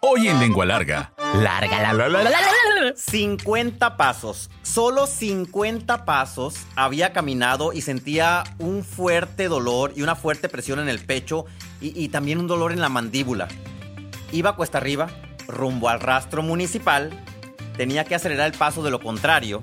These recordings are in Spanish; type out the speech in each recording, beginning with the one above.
Hoy en Lengua Larga. Larga, la, la, la, la, la, la. 50 pasos. Solo 50 pasos había caminado y sentía un fuerte dolor y una fuerte presión en el pecho y, y también un dolor en la mandíbula. Iba cuesta arriba, rumbo al rastro municipal. Tenía que acelerar el paso de lo contrario.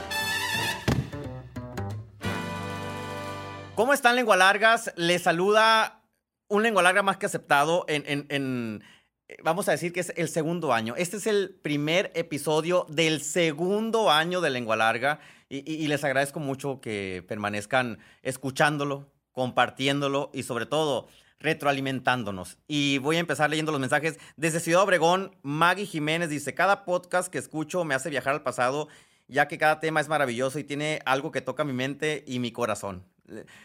¿Cómo están lengua largas? Les saluda un lengua larga más que aceptado en, en- eh, vamos a decir que es el segundo año. Este es el primer episodio del segundo año de lengua larga y, y- y les agradezco mucho que permanezcan escuchándolo, compartiéndolo y sobre todo retroalimentándonos. Y voy a empezar leyendo los mensajes. Desde Ciudad Obregón, Maggie Jiménez dice, cada podcast que escucho me hace viajar al pasado, ya que cada tema es maravilloso y tiene algo que toca mi mente y mi corazón.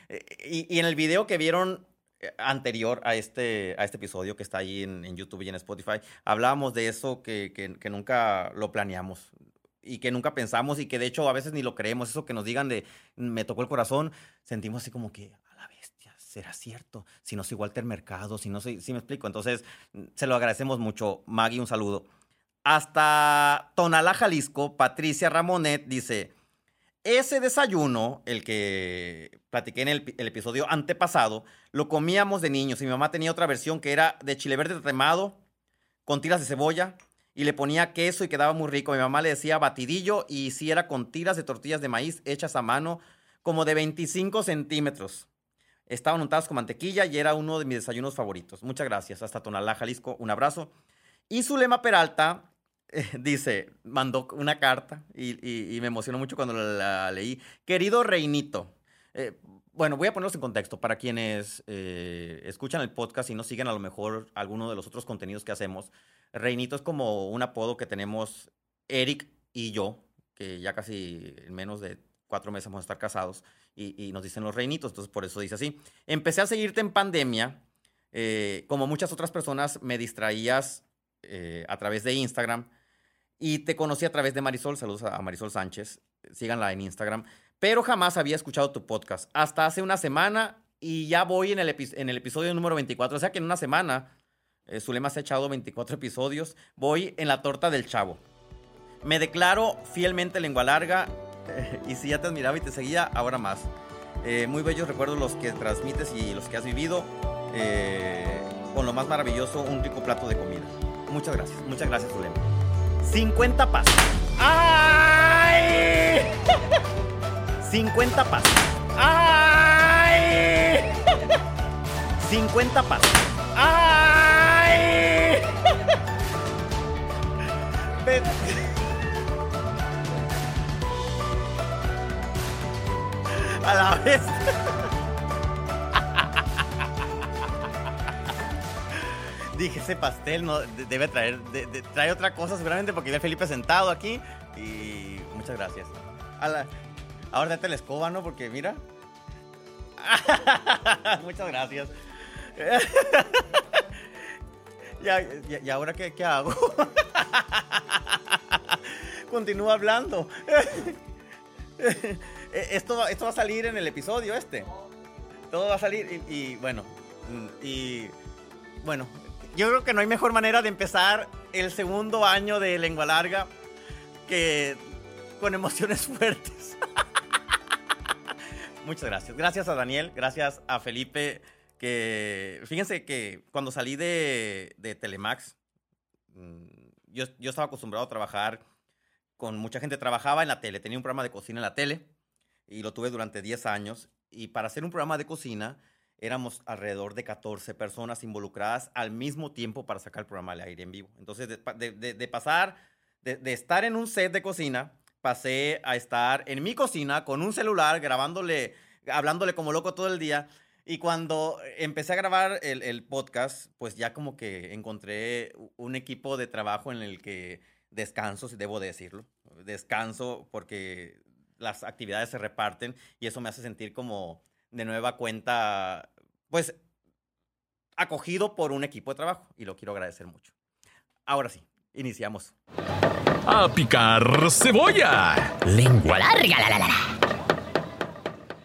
Eh, Y, en el video que vieron eh, anterior a este, a este episodio que está ahí en, YouTube y en Spotify, hablábamos de eso que, que- nunca lo planeamos y que nunca pensamos y que de hecho a veces ni lo creemos. Eso que nos digan de me tocó el corazón, sentimos así como que a la bestia, será cierto. Si no soy Walter Mercado, si no soy, si me explico. Entonces, se lo agradecemos mucho. Maggie, un saludo. Hasta Tonalá, Jalisco, Patricia Ramonet dice, ese desayuno, el que platiqué en el, pi- el episodio antepasado, lo comíamos de niños y mi mamá tenía otra versión que era de chile verde tatemado con tiras de cebolla y le ponía queso y quedaba muy rico. Mi mamá le decía batidillo y si era con tiras de tortillas de maíz hechas a mano como de 25 centímetros. Estaban untadas con mantequilla y era uno de mis desayunos favoritos. Muchas gracias. Hasta Tonalá, Jalisco. Un abrazo. Y Zulema Peralta dice, mandó una carta y, y- me emocionó mucho cuando la, leí. Querido Reinito, eh, bueno, voy a ponerlos en contexto para quienes eh, escuchan el podcast y no siguen a lo mejor alguno de los otros contenidos que hacemos. Reinito es como un apodo que tenemos Eric y yo, que ya casi en menos de cuatro meses vamos a estar casados y, y nos dicen los reinitos, entonces por eso dice así. Empecé a seguirte en pandemia, eh, como muchas otras personas me distraías eh, a través de Instagram y te conocí a través de Marisol, saludos a Marisol Sánchez, síganla en Instagram, pero jamás había escuchado tu podcast, hasta hace una semana y ya voy en el, episodio número 24, o sea que en una semana eh, Zulema se ha echado 24 episodios, voy en la torta del chavo. Me declaro fielmente lengua larga y si ya te admiraba y te seguía, ahora más. Eh, muy bellos recuerdos los que transmites y los que has vivido. con lo más maravilloso, un rico plato de comida. Muchas gracias, muchas gracias, Zulema. 50 pasos. ¡Ay! 50 pasos. ¡Ay! 50 pasos. ¡Ay! A la vez. Dije, ese pastel no de- debe traer, trae otra cosa seguramente porque ve Felipe sentado aquí y muchas gracias. La- ahora date la escoba, ¿no? Porque mira. muchas gracias. ¿Y ahora qué, hago? Continúa hablando. Eh, esto, esto va a salir en el episodio este. Todo va a salir y, bueno. Y bueno, yo creo que no hay mejor manera de empezar el segundo año de lengua larga que con emociones fuertes. Muchas gracias. Gracias a Daniel, gracias a Felipe, que fíjense que cuando salí de, de Telemax, mm, yo, yo estaba acostumbrado a trabajar con mucha gente, trabajaba en la tele, tenía un programa de cocina en la tele y lo tuve durante 10 años. Y para hacer un programa de cocina, éramos alrededor de 14 personas involucradas al mismo tiempo para sacar el programa al aire en vivo. Entonces, de, de- de- pasar, de estar en un set de cocina, pasé a estar en mi cocina con un celular, grabándole, hablándole como loco todo el día. Y cuando empecé a grabar el, el podcast, pues ya como que encontré un equipo de trabajo en el que descanso, si debo decirlo. Descanso porque las actividades se reparten y eso me hace sentir como de nueva cuenta, pues, acogido por un equipo de trabajo y lo quiero agradecer mucho. Ahora sí, iniciamos. A picar cebolla. Lengua larga, la, la, la, la.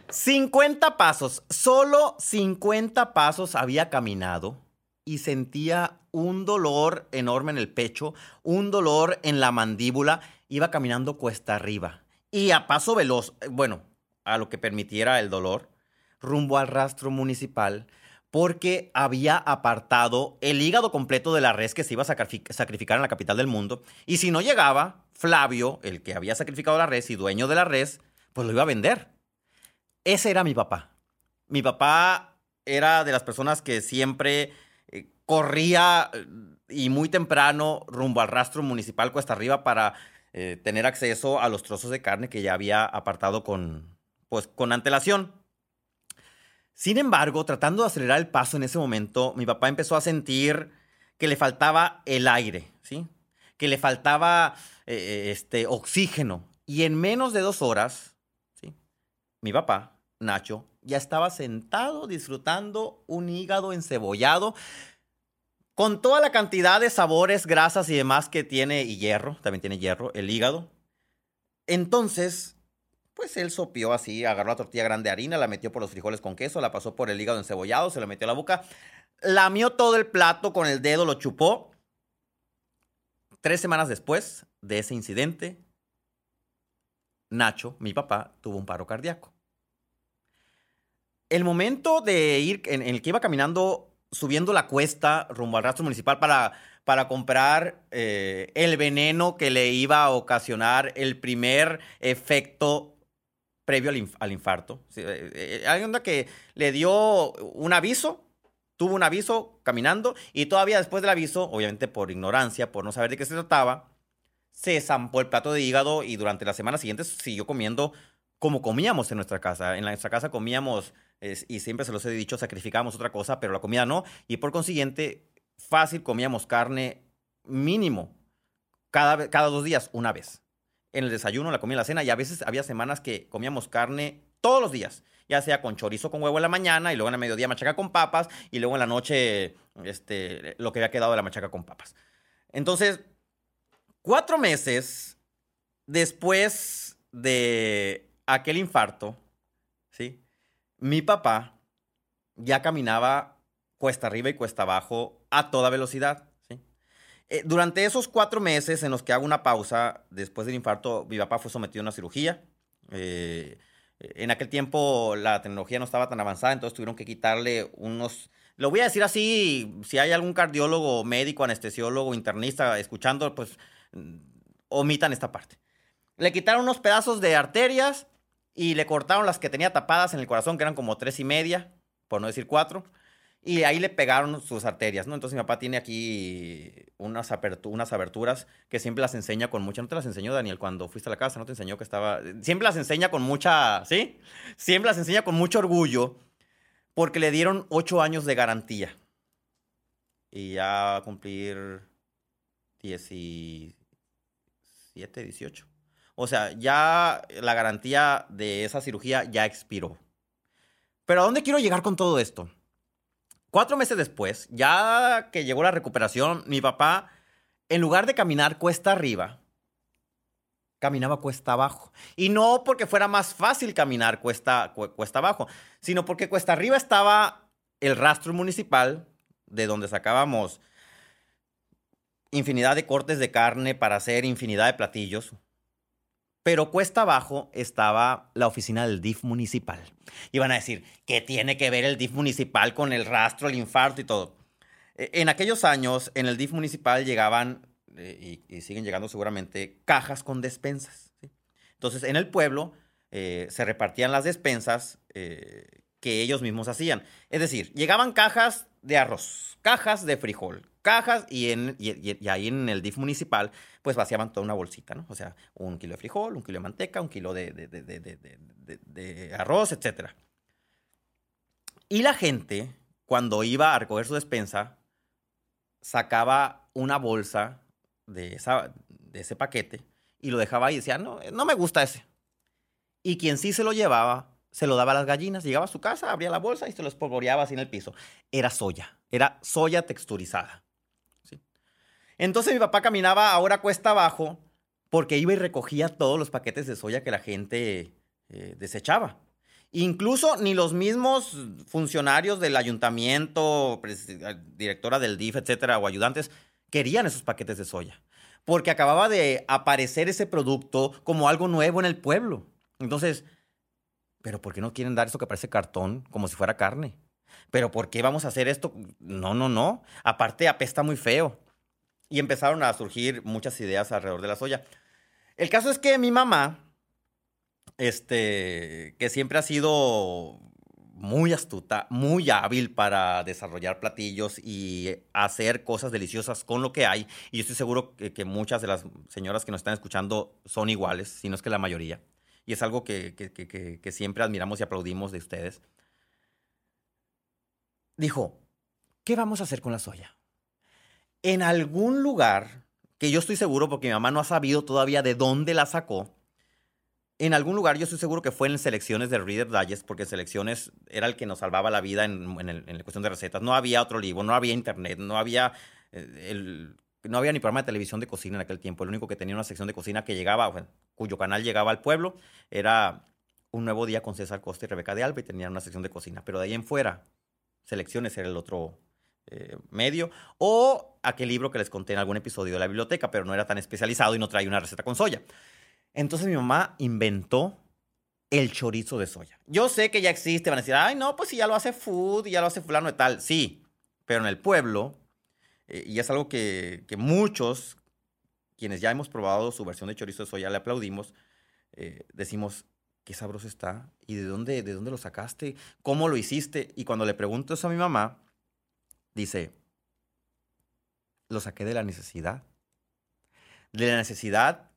50 pasos, solo 50 pasos había caminado y sentía un dolor enorme en el pecho, un dolor en la mandíbula, iba caminando cuesta arriba y a paso veloz, bueno, a lo que permitiera el dolor, rumbo al rastro municipal, porque había apartado el hígado completo de la res que se iba a sacrific- sacrificar en la capital del mundo. Y si no llegaba, Flavio, el que había sacrificado la res y dueño de la res, pues lo iba a vender. Ese era mi papá. Mi papá era de las personas que siempre eh, corría eh, y muy temprano rumbo al rastro municipal cuesta arriba para eh, tener acceso a los trozos de carne que ya había apartado con, pues, con antelación. Sin embargo, tratando de acelerar el paso en ese momento, mi papá empezó a sentir que le faltaba el aire, ¿sí? Que le faltaba eh, este, oxígeno. Y en menos de dos horas, ¿sí? Mi papá, Nacho, ya estaba sentado disfrutando un hígado encebollado con toda la cantidad de sabores, grasas y demás que tiene, y hierro, también tiene hierro, el hígado. Entonces, pues él sopió así, agarró la tortilla grande de harina, la metió por los frijoles con queso, la pasó por el hígado encebollado, se lo metió a la boca, lamió todo el plato con el dedo, lo chupó. Tres semanas después de ese incidente, Nacho, mi papá, tuvo un paro cardíaco. El momento de ir, en, en el que iba caminando, subiendo la cuesta rumbo al rastro municipal para, para comprar eh, el veneno que le iba a ocasionar el primer efecto previo al, al infarto. Sí, eh, eh, hay onda que le dio un aviso, tuvo un aviso caminando y todavía después del aviso, obviamente por ignorancia, por no saber de qué se trataba, se zampó el plato de hígado y durante las semanas siguientes siguió comiendo como comíamos en nuestra casa. En la- nuestra casa comíamos, y siempre se los he dicho, sacrificábamos otra cosa, pero la comida no. Y por consiguiente, fácil comíamos carne mínimo cada, cada dos días, una vez. En el desayuno, la comida, la cena, y a veces había semanas que comíamos carne todos los días, ya sea con chorizo con huevo en la mañana, y luego en el mediodía machaca con papas, y luego en la noche este, lo que había quedado de la machaca con papas. Entonces, cuatro meses después de aquel infarto, ¿sí? Mi papá ya caminaba cuesta arriba y cuesta abajo a toda velocidad. Eh, durante esos cuatro meses en los que hago una pausa después del infarto, mi papá fue sometido a una cirugía. Eh, en aquel tiempo la tecnología no estaba tan avanzada, entonces tuvieron que quitarle unos... Lo voy a decir así, si hay algún cardiólogo, médico, anestesiólogo, internista escuchando, pues mm, omitan esta parte. Le quitaron unos pedazos de arterias y le cortaron las que tenía tapadas en el corazón, que eran como tres y media, por no decir cuatro. Y ahí le pegaron sus arterias, ¿no? Entonces mi papá tiene aquí unas, apertu- aberturas que siempre las enseña con mucha... No te las enseñó, Daniel, cuando fuiste a la casa, no te enseñó que estaba... Siempre las enseña con mucha... ¿Sí? Siempre las enseña con mucho orgullo porque le dieron ocho años de garantía. Y ya va a cumplir 17, 18. O sea, ya la garantía de esa cirugía ya expiró. Pero ¿a dónde quiero llegar con todo esto? Cuatro meses después, ya que llegó la recuperación, mi papá, en lugar de caminar cuesta arriba, caminaba cuesta abajo. Y no porque fuera más fácil caminar cuesta, cu- cuesta abajo, sino porque cuesta arriba estaba el rastro municipal, de donde sacábamos infinidad de cortes de carne para hacer infinidad de platillos. Pero cuesta abajo estaba la oficina del DIF municipal. Iban a decir, ¿qué tiene que ver el DIF municipal con el rastro, el infarto y todo? E- En aquellos años, en el DIF municipal llegaban, eh, y, y siguen llegando seguramente, cajas con despensas. Entonces, en el pueblo eh, se repartían las despensas eh, que ellos mismos hacían. Es decir, llegaban cajas de arroz, cajas de frijol, cajas, y, en, y, ahí en el DIF municipal, pues vaciaban toda una bolsita, ¿no? O sea, un kilo de frijol, un kilo de manteca, un kilo de- de- de- de arroz, etc. Y la gente, cuando iba a recoger su despensa, sacaba una bolsa de esa, de ese paquete y lo dejaba ahí y decía, no, no me gusta ese. Y quien sí se lo llevaba, se lo daba a las gallinas. Llegaba a su casa, abría la bolsa y se lo espolvoreaba así en el piso. Era soya, era soya texturizada. Entonces mi papá caminaba ahora cuesta abajo porque iba y recogía todos los paquetes de soya que la gente eh, desechaba. Incluso ni los mismos funcionarios del ayuntamiento, directora del DIF, etcétera, o ayudantes, querían esos paquetes de soya. Porque acababa de aparecer ese producto como algo nuevo en el pueblo. Entonces, ¿pero por qué no quieren dar eso que parece cartón como si fuera carne? ¿Pero por qué vamos a hacer esto? No, no, no. Aparte, apesta muy feo. Y empezaron a surgir muchas ideas alrededor de la soya. El caso es que mi mamá, este, que siempre ha sido muy astuta, muy hábil para desarrollar platillos y hacer cosas deliciosas con lo que hay. Y yo estoy seguro que, que muchas de las señoras que nos están escuchando son iguales, si no es que la mayoría y es algo que, que, siempre admiramos y aplaudimos de ustedes, dijo, ¿qué vamos a hacer con la soya? En algún lugar, que yo estoy seguro porque mi mamá no ha sabido todavía de dónde la sacó, en algún lugar yo estoy seguro que fue en selecciones de Reader Digest, porque selecciones era el que nos salvaba la vida en, la cuestión de recetas. No había otro libro, no había internet, no había eh, no había ni programa de televisión de cocina en aquel tiempo. El único que tenía una sección de cocina que llegaba, cuyo canal llegaba al pueblo, era Un Nuevo Día con César Costa y Rebeca de Alba y tenían una sección de cocina. Pero de ahí en fuera, Selecciones era el otro eh, medio. O aquel libro que les conté en algún episodio de la biblioteca, pero no era tan especializado y no traía una receta con soya. Entonces mi mamá inventó el chorizo de soya. Yo sé que ya existe, van a decir, ay, no, pues si ya lo hace food, ya lo hace fulano y tal. Sí, pero en el pueblo eh, y es algo que, muchos, quienes ya hemos probado su versión de chorizo de soya, le aplaudimos, eh, decimos, qué sabroso está, y de dónde, de dónde lo sacaste, cómo lo hiciste. Y cuando le pregunto eso a mi mamá, dice, lo saqué de la necesidad, de la necesidad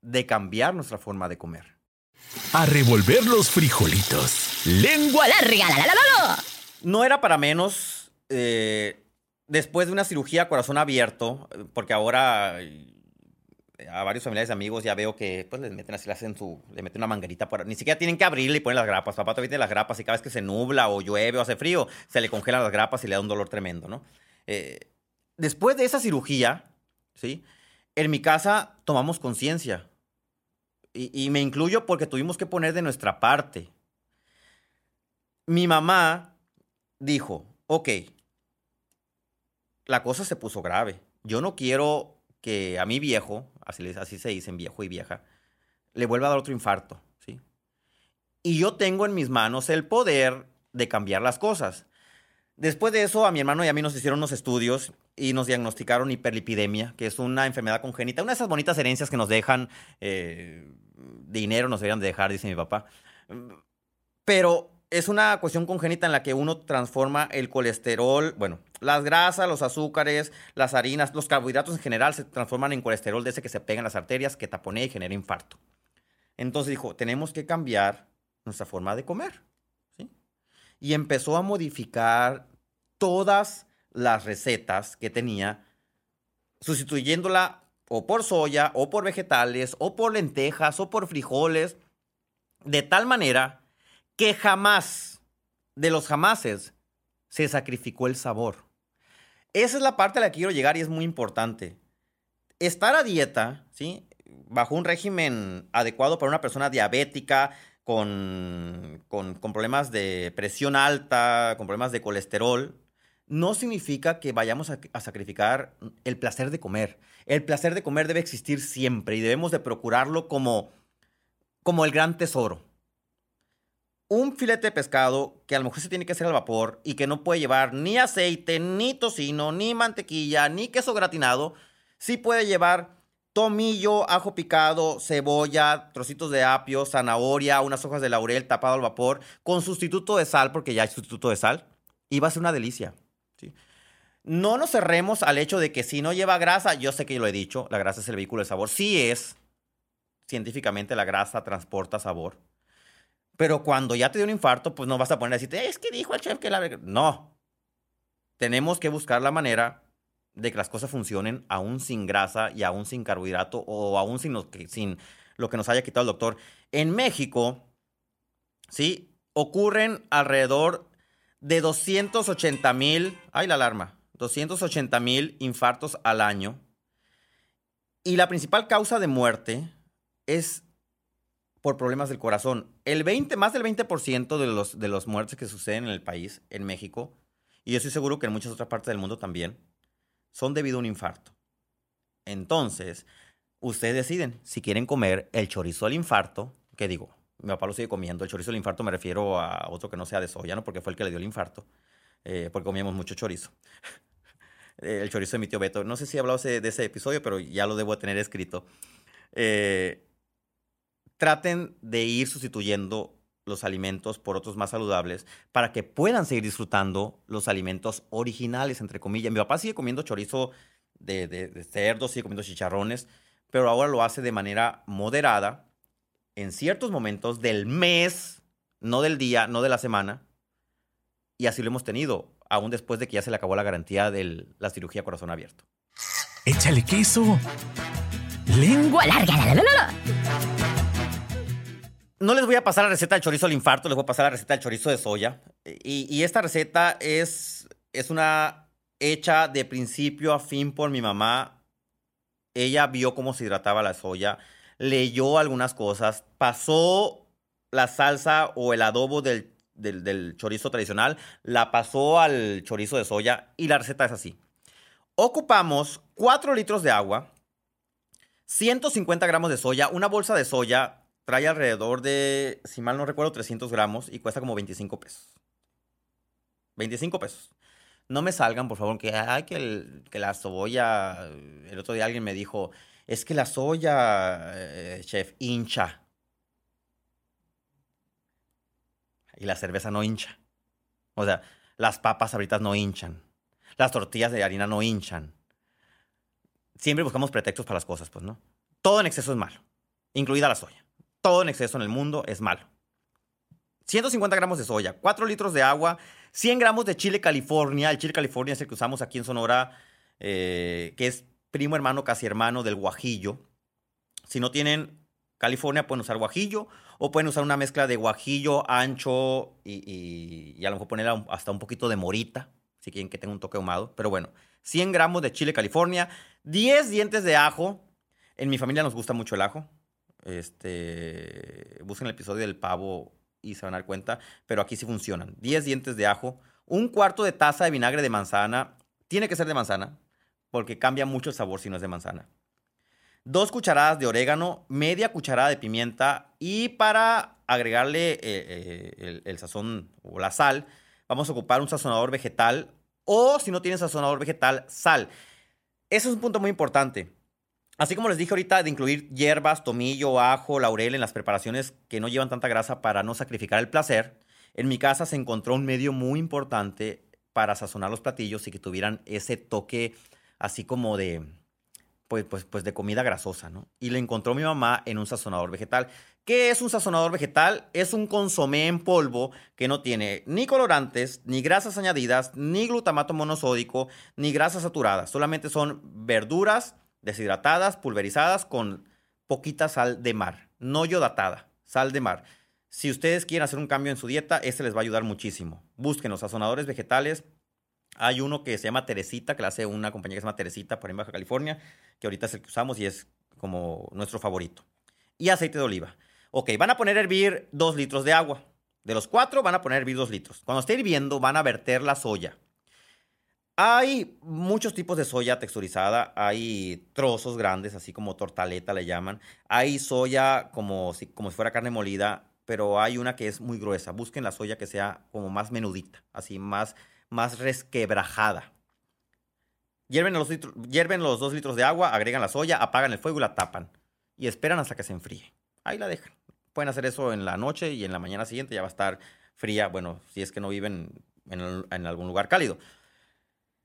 de cambiar nuestra forma de comer. A revolver los frijolitos. Lengua larga. No era para menos eh, después de una cirugía corazón abierto, porque ahora eh, a varios familiares y amigos ya veo que pues les meten así, le hacen su, le meten una manguerita por, ni siquiera tienen que abrirle y ponen las grapas. Papá todavía tiene las grapas y cada vez que se nubla o llueve o hace frío, se le congelan las grapas y le da un dolor tremendo, ¿no? Eh, después de esa cirugía, ¿sí? En mi casa tomamos conciencia. Y, y me incluyo porque tuvimos que poner de nuestra parte. Mi mamá dijo, ok, la cosa se puso grave. Yo no quiero que a mi viejo, así, así se dicen viejo y vieja, le vuelva a dar otro infarto, ¿sí? Y yo tengo en mis manos el poder de cambiar las cosas. Después de eso, a mi hermano y a mí nos hicieron unos estudios y nos diagnosticaron hiperlipidemia, que es una enfermedad congénita, una de esas bonitas herencias que nos dejan eh, dinero, nos deberían de dejar, dice mi papá. Pero es una cuestión congénita en la que uno transforma el colesterol, bueno, las grasas, los azúcares, las harinas, los carbohidratos en general se transforman en colesterol de ese que se pega en las arterias, que taponea y genera infarto. Entonces dijo, tenemos que cambiar nuestra forma de comer. Y empezó a modificar todas las recetas que tenía, sustituyéndola o por soya, o por vegetales, o por lentejas, o por frijoles, de tal manera que jamás, de los jamases, se sacrificó el sabor. Esa es la parte a la que quiero llegar y es muy importante. Estar a dieta, ¿sí? Bajo un régimen adecuado para una persona diabética, con, con, problemas de presión alta, con problemas de colesterol, no significa que vayamos a, a, sacrificar el placer de comer. El placer de comer debe existir siempre y debemos de procurarlo como, como el gran tesoro un filete de pescado que a lo mejor se tiene que hacer al vapor y que no puede llevar ni aceite, ni tocino, ni mantequilla, ni queso gratinado, sí puede llevar tomillo, ajo picado, cebolla, trocitos de apio, zanahoria, unas hojas de laurel tapado al vapor, con sustituto de sal, porque ya hay sustituto de sal, y va a ser una delicia. No nos cerremos al hecho de que si no lleva grasa, yo sé que lo he dicho, la grasa es el vehículo de sabor, sí es, científicamente la grasa transporta sabor, pero cuando ya te dio un infarto, pues no vas a poner a decirte, es que dijo el chef que la... No. Tenemos que buscar la manera de que las cosas funcionen aún sin grasa y aún sin carbohidrato o aún sin lo que, sin lo que nos haya quitado el doctor. En México, ¿sí? Ocurren alrededor de 280 mil, ay la alarma, 280 mil infartos al año. Y la principal causa de muerte es por problemas del corazón. El 20, más del 20% de los, de los muertes que suceden en el país, en México, y yo estoy seguro que en muchas otras partes del mundo también, son debido a un infarto. Entonces, ustedes deciden si quieren comer el chorizo al infarto, que digo, mi papá lo sigue comiendo, el chorizo al infarto me refiero a otro que no sea de soya, ¿no? Porque fue el que le dio el infarto, eh, porque comíamos mucho chorizo. el chorizo de mi tío Beto. No sé si he de ese episodio, pero ya lo debo tener escrito. Eh, traten de ir sustituyendo los alimentos por otros más saludables para que puedan seguir disfrutando los alimentos originales, entre comillas. Mi papá sigue comiendo chorizo de, de, cerdo, sigue comiendo chicharrones, pero ahora lo hace de manera moderada en ciertos momentos del mes, no del día, no de la semana. Y así lo hemos tenido, aún después de que ya se le acabó la garantía de la cirugía corazón abierto. Échale queso. Lengua larga. No les voy a pasar la receta del chorizo al infarto, les voy a pasar la receta del chorizo de soya. Y, esta receta es, es una hecha de principio a fin por mi mamá. Ella vio cómo se hidrataba la soya, leyó algunas cosas, pasó la salsa o el adobo del, del, del chorizo tradicional, la pasó al chorizo de soya y la receta es así. Ocupamos 4 litros de agua, 150 gramos de soya, una bolsa de soya trae alrededor de, si mal no recuerdo, 300 gramos y cuesta como 25 pesos. 25 pesos. No me salgan, por favor, que, que la soya, el otro día alguien me dijo, es que la soya, eh, chef, hincha. Y la cerveza no hincha. O sea, las papas ahorita no hinchan. Las tortillas de harina no hinchan. Siempre buscamos pretextos para las cosas, pues, ¿no? Todo en exceso es malo, incluida la soya todo en exceso en el mundo es malo. 150 gramos de soya, 4 litros de agua, 100 gramos de chile California. El chile California es el que usamos aquí en Sonora, eh, que es primo hermano, casi hermano del guajillo. Si no tienen California, pueden usar guajillo o pueden usar una mezcla de guajillo, ancho y, y a lo mejor poner hasta un poquito de morita, si quieren que tenga un toque ahumado. Pero bueno, 100 gramos de chile California, 10 dientes de ajo. En mi familia nos gusta mucho el ajo. Este, busquen el episodio del pavo y se van a dar cuenta, pero aquí sí funcionan. 10 dientes de ajo, un cuarto de taza de vinagre de manzana, tiene que ser de manzana, porque cambia mucho el sabor si no es de manzana. Dos cucharadas de orégano, media cucharada de pimienta y para agregarle eh, eh, el, sazón o la sal, vamos a ocupar un sazonador vegetal o si no tienes sazonador vegetal, sal. Eso es un punto muy importante. Así como les dije ahorita de incluir hierbas, tomillo, ajo, laurel en las preparaciones que no llevan tanta grasa para no sacrificar el placer, en mi casa se encontró un medio muy importante para sazonar los platillos y que tuvieran ese toque así como de, pues, pues, pues de comida grasosa, ¿no? Y lo encontró mi mamá en un sazonador vegetal. ¿Qué es un sazonador vegetal? Es un consomé en polvo que no tiene ni colorantes, ni grasas añadidas, ni glutamato monosódico, ni grasas saturadas. Solamente son verduras, deshidratadas, pulverizadas con poquita sal de mar, no yodatada, sal de mar. Si ustedes quieren hacer un cambio en su dieta, este les va a ayudar muchísimo. Busquen los sazonadores vegetales. Hay uno que se llama Teresita, que la hace una compañía que se llama Teresita por en Baja California, que ahorita es el que usamos y es como nuestro favorito. Y aceite de oliva. Ok, van a poner a hervir dos litros de agua. De los cuatro van a poner a hervir dos litros. Cuando esté hirviendo van a verter la soya. Hay muchos tipos de soya texturizada, hay trozos grandes, así como tortaleta le llaman, hay soya como si, como si fuera carne molida, pero hay una que es muy gruesa. Busquen la soya que sea como más menudita, así más, más resquebrajada. Hierven los, los dos litros de agua, agregan la soya, apagan el fuego y la tapan. Y esperan hasta que se enfríe. Ahí la dejan. Pueden hacer eso en la noche y en la mañana siguiente ya va a estar fría. Bueno, si es que no viven en algún lugar cálido.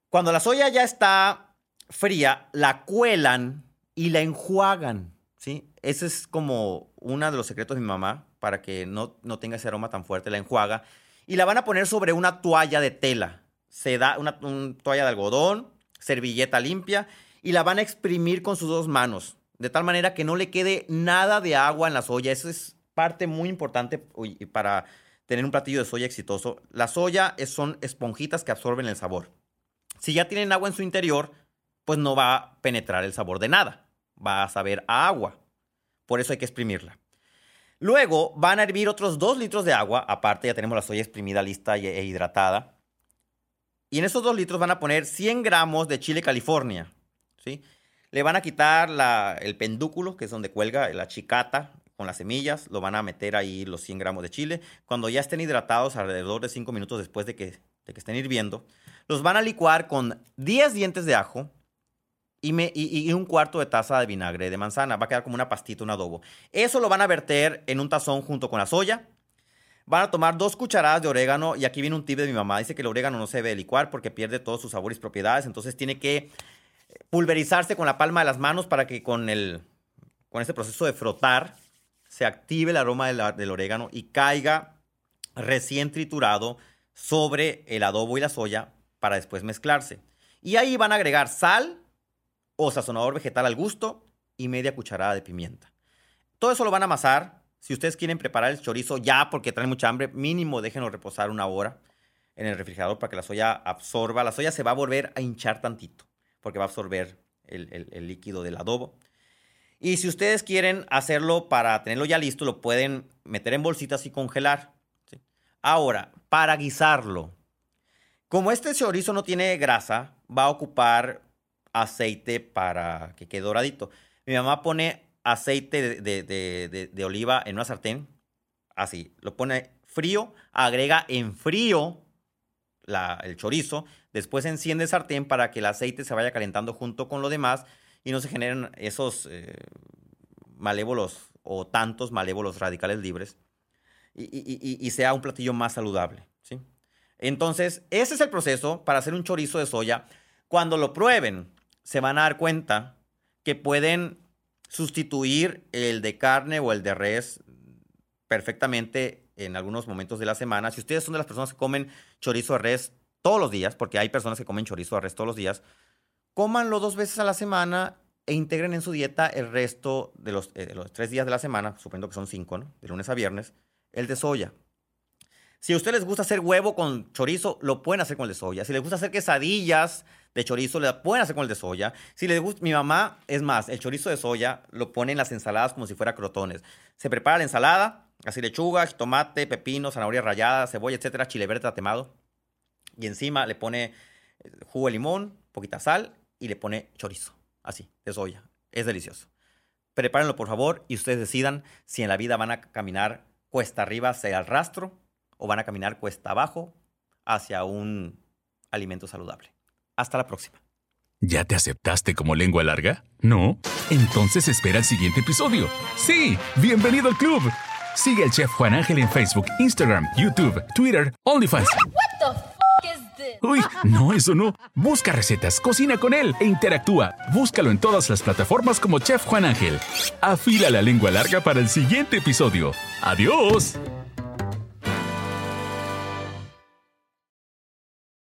Cuando la soya ya está fría, la cuelan y la enjuagan, ¿sí? Ese es como uno de los secretos de mi mamá para que no, no tenga ese aroma tan fuerte, la enjuaga. Y la van a poner sobre una toalla de tela. Se da una, toalla de algodón servilleta limpia y la van a exprimir con sus dos manos, de tal manera que no le quede nada de agua en la soya. Eso es parte muy importante para tener un platillo de soya exitoso. La soya son esponjitas que absorben el sabor. Si ya tienen agua en su interior, pues no va a penetrar el sabor de nada. Va a saber a agua. Por eso hay que exprimirla. Luego van a hervir otros 2 litros de agua. Aparte ya tenemos la soya exprimida lista e hidratada. Y en esos 2 litros van a poner 100 gramos de chile California. ¿sí? Le van a quitar el pendúculo, que es donde cuelga la chicata con las semillas. Lo van a meter ahí los 100 gramos de chile. Cuando ya estén hidratados, alrededor de 5 minutos después de que, de que estén hirviendo, los van a licuar con 10 dientes de ajo, y, un cuarto de taza de vinagre de manzana. Va a quedar como una pastita, un adobo. Eso lo van a verter en un tazón junto con la soya. Van a tomar dos cucharadas de orégano y aquí viene un tip de mi mamá. Dice que el orégano no se debe licuar porque pierde todos sus sabores y propiedades. Entonces tiene que pulverizarse con la palma de las manos para que con, el, con este proceso de frotar se active el aroma del orégano y caiga recién triturado sobre el adobo y la soya para después mezclarse. Y ahí van a agregar sal, o sazonador vegetal al gusto y media cucharada de pimienta. Todo eso lo van a amasar. Si ustedes quieren preparar el chorizo ya porque traen mucha hambre, mínimo déjenlo reposar una hora en el refrigerador para que la soya absorba. La soya se va a volver a hinchar tantito porque va a absorber el, líquido del adobo. Y si ustedes quieren hacerlo para tenerlo ya listo, lo pueden meter en bolsitas y congelar. Ahora, para guisarlo, como este chorizo no tiene grasa, va a ocupar aceite para que quede doradito. Mi mamá pone aceite de, oliva en una sartén, así, lo pone frío, agrega en frío el chorizo, después enciende el sartén para que el aceite se vaya calentando junto con lo demás y no se generen esos eh, malévolos o tantos malévolos radicales libres y, sea un platillo más saludable. ¿sí? Entonces, ese es el proceso para hacer un chorizo de soya. Cuando lo prueben, se van a dar cuenta que pueden sustituir el de carne o el de res perfectamente en algunos momentos de la semana. Si ustedes son de las personas que comen chorizo de res todos los días, porque hay personas que comen chorizo de res todos los días, cómanlo dos veces a la semana e integren en su dieta el resto de los, eh, tres días de la semana, suponiendo que son cinco, ¿no? de lunes a viernes, el de soya. Si a ustedes les gusta hacer huevo con chorizo, lo pueden hacer con el de soya. Si les gusta hacer quesadillas de chorizo, lo pueden hacer con el de soya. Si les gusta, mi mamá, es más, el chorizo de soya lo pone en las ensaladas como si fuera crotones. Se prepara la ensalada, así lechuga, tomate, pepino, zanahoria rallada, cebolla, etcétera, chile verde tatemado. Y encima le pone eh, jugo de limón, poquita sal y le pone chorizo, así, de soya. Es delicioso. Prepárenlo, por favor, y ustedes decidan si en la vida van a caminar cuesta arriba hacia el rastro o van a caminar cuesta abajo hacia un alimento saludable. Hasta la próxima. ¿Ya te aceptaste como lengua larga? ¿No? Entonces espera el siguiente episodio. Sí, bienvenido al club. Sigue al chef Juan Ángel en Facebook, Instagram, YouTube, Twitter, OnlyFans. Uy, no, eso no. Busca recetas, cocina con él e interactúa. Búscalo en todas las plataformas como Chef Juan Ángel. Afila la lengua larga para el siguiente episodio. ¡Adiós!